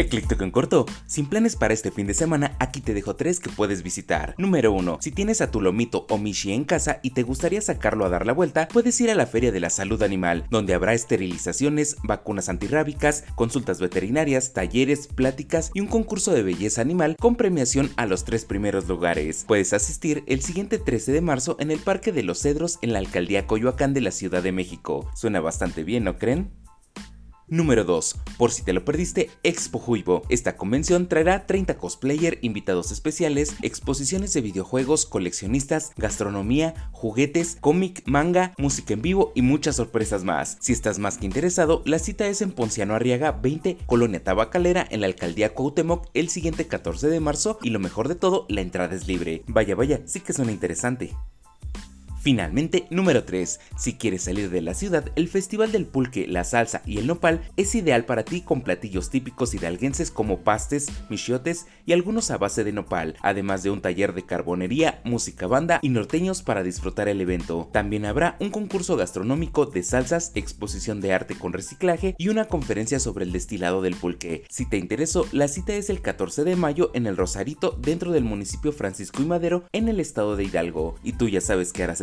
Ecléctico en corto, sin planes para este fin de semana, aquí te dejo tres que puedes visitar. Número 1. Si tienes a tu lomito o mishi en casa y te gustaría sacarlo a dar la vuelta, puedes ir a la Feria de la Salud Animal, donde habrá esterilizaciones, vacunas antirrábicas, consultas veterinarias, talleres, pláticas y un concurso de belleza animal con premiación a los tres primeros lugares. Puedes asistir el siguiente 13 de marzo en el Parque de los Cedros en la Alcaldía Coyoacán de la Ciudad de México. Suena bastante bien, ¿no creen? Número 2. Por si te lo perdiste, Expo Juivo. Esta convención traerá 30 cosplayer, invitados especiales, exposiciones de videojuegos, coleccionistas, gastronomía, juguetes, cómic, manga, música en vivo y muchas sorpresas más. Si estás más que interesado, la cita es en Ponciano Arriaga 20, Colonia Tabacalera, en la alcaldía Cuauhtémoc, el siguiente 14 de marzo y lo mejor de todo, la entrada es libre. Vaya, vaya, sí que suena interesante. Finalmente, número 3. Si quieres salir de la ciudad, el Festival del Pulque, la Salsa y el Nopal es ideal para ti con platillos típicos hidalguenses como pastes, michiotes y algunos a base de nopal, además de un taller de carbonería, música banda y norteños para disfrutar el evento. También habrá un concurso gastronómico de salsas, exposición de arte con reciclaje y una conferencia sobre el destilado del pulque. Si te interesó, la cita es el 14 de mayo en el Rosarito dentro del municipio Francisco y Madero en el estado de Hidalgo. Y tú ya sabes qué harás